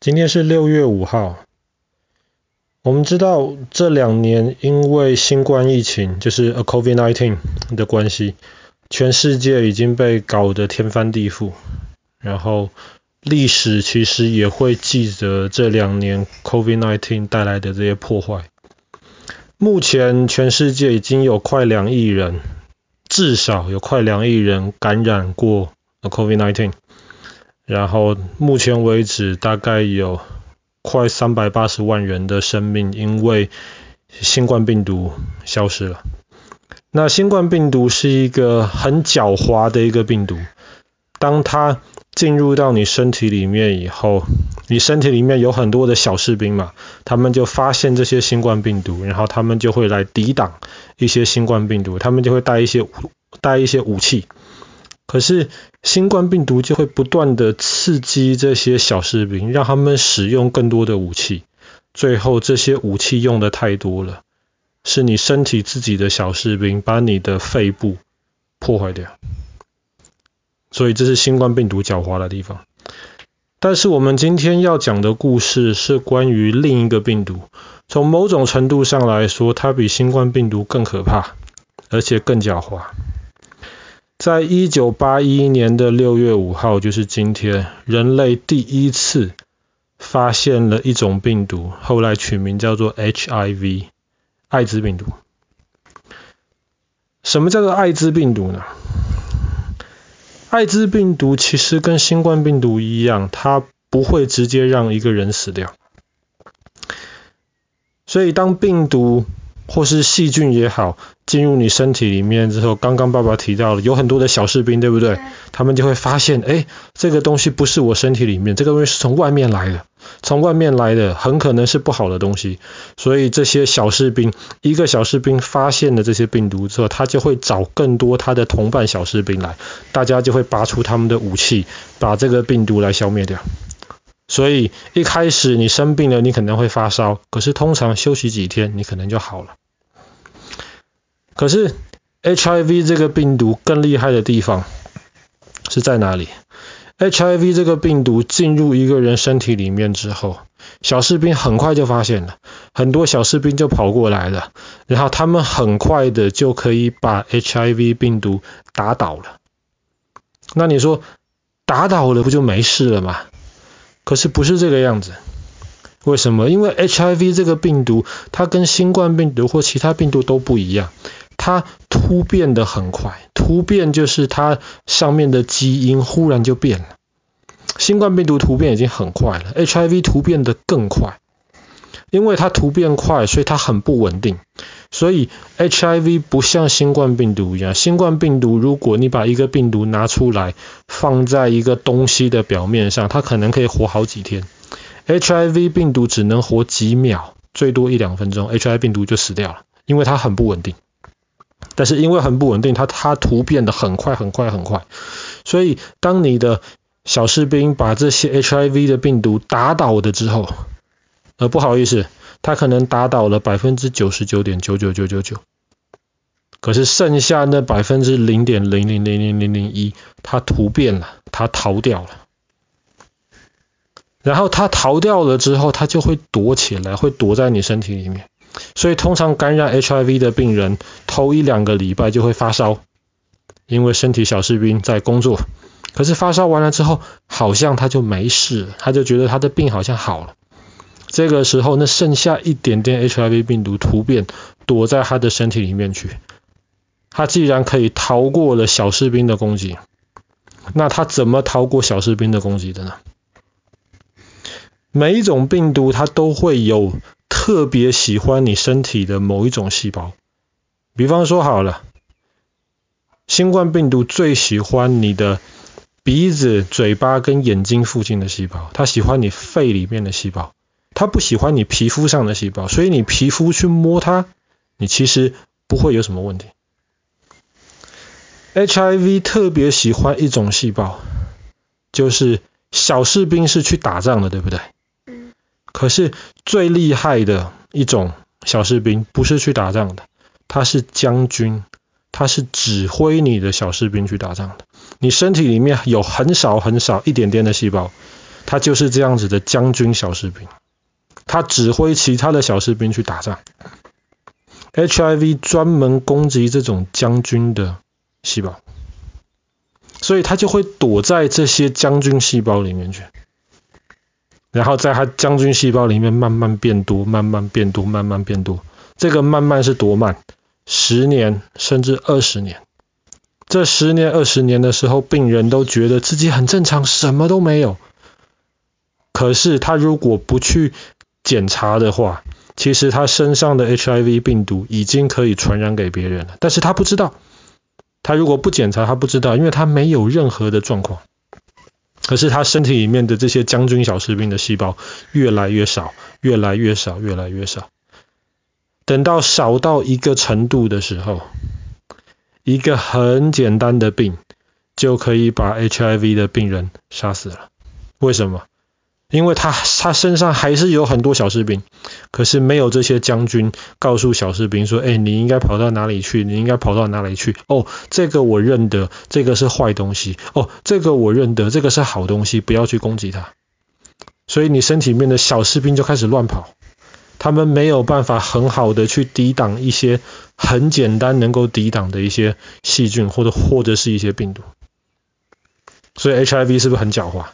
今天是六月五号。我们知道这两年因为新冠疫情，就是 COVID-19 的关系，全世界已经被搞得天翻地覆。然后历史其实也会记得这两年 COVID-19 带来的这些破坏。目前全世界已经有快两亿人，至少有快两亿人感染过 COVID-19。然后目前为止，大概有快三百八十万人的生命因为新冠病毒消失了。那新冠病毒是一个很狡猾的一个病毒，当它进入到你身体里面以后，你身体里面有很多的小士兵嘛，他们就发现这些新冠病毒，然后他们就会来抵挡一些新冠病毒，他们就会带一些带一些武器。可是新冠病毒就会不断的刺激这些小士兵，让他们使用更多的武器，最后这些武器用的太多了，是你身体自己的小士兵把你的肺部破坏掉。所以这是新冠病毒狡猾的地方。但是我们今天要讲的故事是关于另一个病毒，从某种程度上来说，它比新冠病毒更可怕，而且更狡猾。在一九八一年的六月五号，就是今天，人类第一次发现了一种病毒，后来取名叫做 HIV，艾滋病毒。什么叫做艾滋病毒呢？艾滋病毒其实跟新冠病毒一样，它不会直接让一个人死掉。所以当病毒或是细菌也好，进入你身体里面之后，刚刚爸爸提到了有很多的小士兵，对不对？他们就会发现，哎，这个东西不是我身体里面，这个东西是从外面来的，从外面来的很可能是不好的东西。所以这些小士兵，一个小士兵发现了这些病毒之后，他就会找更多他的同伴小士兵来，大家就会拔出他们的武器，把这个病毒来消灭掉。所以一开始你生病了，你可能会发烧，可是通常休息几天，你可能就好了。可是 HIV 这个病毒更厉害的地方是在哪里？HIV 这个病毒进入一个人身体里面之后，小士兵很快就发现了，很多小士兵就跑过来了，然后他们很快的就可以把 HIV 病毒打倒了。那你说打倒了不就没事了吗？可是不是这个样子。为什么？因为 HIV 这个病毒它跟新冠病毒或其他病毒都不一样。它突变得很快，突变就是它上面的基因忽然就变了。新冠病毒突变已经很快了，HIV 突变得更快，因为它突变快，所以它很不稳定。所以 HIV 不像新冠病毒一样，新冠病毒如果你把一个病毒拿出来放在一个东西的表面上，它可能可以活好几天。HIV 病毒只能活几秒，最多一两分钟，HIV 病毒就死掉了，因为它很不稳定。但是因为很不稳定，它它突变得很快很快很快，所以当你的小士兵把这些 HIV 的病毒打倒的之后，呃不好意思，他可能打倒了百分之九十九点九九九九九，可是剩下那百分之零点零零零零零零一，它突变了，它逃掉了，然后它逃掉了之后，它就会躲起来，会躲在你身体里面。所以通常感染 HIV 的病人，头一两个礼拜就会发烧，因为身体小士兵在工作。可是发烧完了之后，好像他就没事，他就觉得他的病好像好了。这个时候，那剩下一点点 HIV 病毒突变，躲在他的身体里面去。他既然可以逃过了小士兵的攻击，那他怎么逃过小士兵的攻击的呢？每一种病毒它都会有。特别喜欢你身体的某一种细胞，比方说好了，新冠病毒最喜欢你的鼻子、嘴巴跟眼睛附近的细胞，它喜欢你肺里面的细胞，它不喜欢你皮肤上的细胞，所以你皮肤去摸它，你其实不会有什么问题。HIV 特别喜欢一种细胞，就是小士兵是去打仗的，对不对？可是最厉害的一种小士兵不是去打仗的，他是将军，他是指挥你的小士兵去打仗的。你身体里面有很少很少一点点的细胞，他就是这样子的将军小士兵，他指挥其他的小士兵去打仗。HIV 专门攻击这种将军的细胞，所以他就会躲在这些将军细胞里面去，然后在他将军细胞里面慢慢变多，慢慢变多，慢慢变多。这个慢慢是多慢？十年甚至二十年。这十年二十年的时候，病人都觉得自己很正常，什么都没有。可是他如果不去检查的话，其实他身上的 HIV 病毒已经可以传染给别人了，但是他不知道。他如果不检查，他不知道，因为他没有任何的状况。可是他身体里面的这些将军小士兵的细胞越来越少，越来越少，越来越少。等到少到一个程度的时候，一个很简单的病就可以把 HIV 的病人杀死了。为什么？因为他他身上还是有很多小士兵，可是没有这些将军告诉小士兵说：“哎，你应该跑到哪里去？你应该跑到哪里去？哦，这个我认得，这个是坏东西。哦，这个我认得，这个是好东西，不要去攻击它。”所以你身体里面的小士兵就开始乱跑，他们没有办法很好的去抵挡一些很简单能够抵挡的一些细菌或者或者是一些病毒。所以 HIV 是不是很狡猾？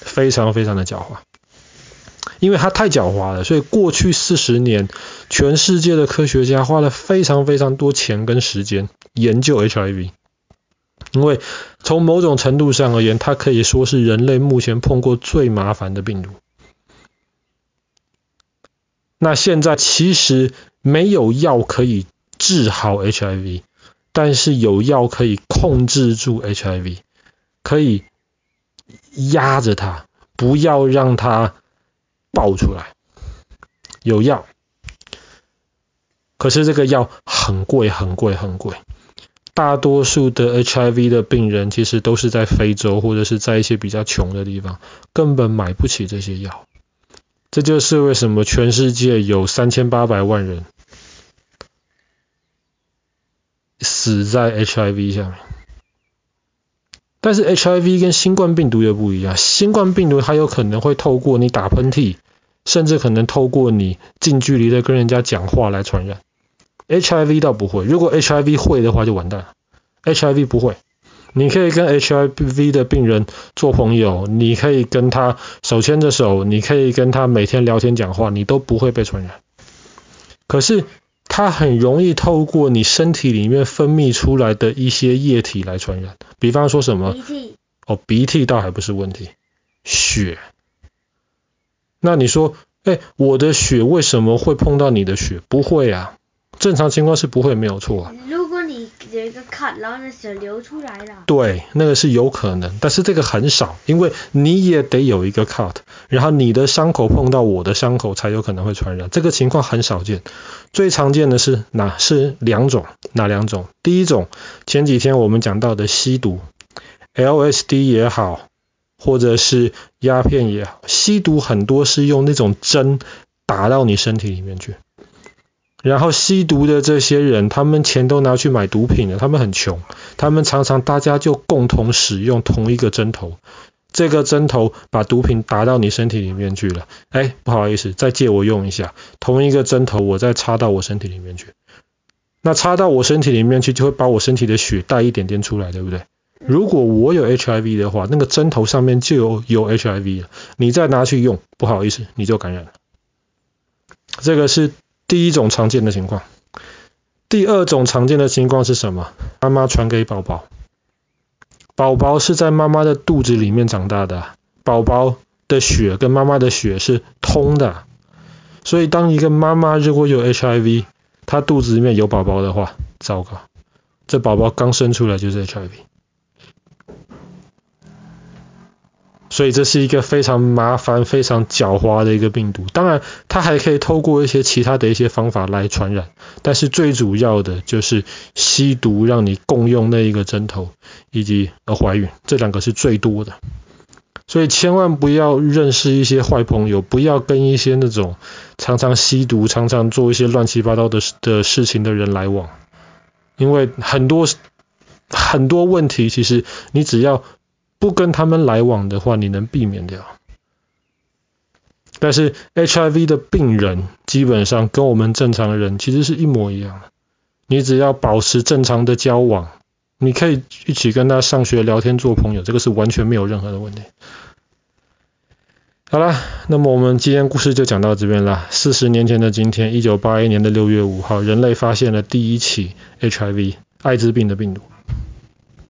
非常非常的狡猾，因为它太狡猾了，所以过去四十年，全世界的科学家花了非常非常多钱跟时间研究 HIV，因为从某种程度上而言，它可以说是人类目前碰过最麻烦的病毒。那现在其实没有药可以治好 HIV，但是有药可以控制住 HIV，可以。压着它，不要让它爆出来。有药，可是这个药很贵，很贵，很贵。大多数的 HIV 的病人其实都是在非洲或者是在一些比较穷的地方，根本买不起这些药。这就是为什么全世界有三千八百万人死在 HIV 下面。但是 HIV 跟新冠病毒又不一样，新冠病毒它有可能会透过你打喷嚏，甚至可能透过你近距离的跟人家讲话来传染。HIV 倒不会，如果 HIV 会的话就完蛋了。HIV 不会，你可以跟 HIV 的病人做朋友，你可以跟他手牵着手，你可以跟他每天聊天讲话，你都不会被传染。可是它很容易透过你身体里面分泌出来的一些液体来传染，比方说什么？鼻涕。哦，鼻涕倒还不是问题，血。那你说，哎，我的血为什么会碰到你的血？不会啊，正常情况是不会，没有错啊。如果你有一个 cut，然后那血流出来了。对，那个是有可能，但是这个很少，因为你也得有一个 cut，然后你的伤口碰到我的伤口才有可能会传染，这个情况很少见。最常见的是哪？是两种，哪两种？第一种，前几天我们讲到的吸毒，LSD 也好，或者是鸦片也好，吸毒很多是用那种针打到你身体里面去。然后吸毒的这些人，他们钱都拿去买毒品了，他们很穷，他们常常大家就共同使用同一个针头。这个针头把毒品打到你身体里面去了，哎，不好意思，再借我用一下。同一个针头，我再插到我身体里面去。那插到我身体里面去，就会把我身体的血带一点点出来，对不对？如果我有 HIV 的话，那个针头上面就有有 HIV 了，你再拿去用，不好意思，你就感染了。这个是第一种常见的情况。第二种常见的情况是什么？妈妈传给宝宝。宝宝是在妈妈的肚子里面长大的，宝宝的血跟妈妈的血是通的，所以当一个妈妈如果有 HIV，她肚子里面有宝宝的话，糟糕，这宝宝刚生出来就是 HIV。所以这是一个非常麻烦、非常狡猾的一个病毒。当然，它还可以透过一些其他的一些方法来传染，但是最主要的就是吸毒，让你共用那一个针头，以及呃怀孕，这两个是最多的。所以千万不要认识一些坏朋友，不要跟一些那种常常吸毒、常常做一些乱七八糟的的事情的人来往，因为很多很多问题，其实你只要。不跟他们来往的话，你能避免掉。但是 HIV 的病人基本上跟我们正常人其实是一模一样的。你只要保持正常的交往，你可以一起跟他上学、聊天、做朋友，这个是完全没有任何的问题。好了，那么我们今天故事就讲到这边了。四十年前的今天，一九八一年的六月五号，人类发现了第一起 HIV 艾滋病的病毒。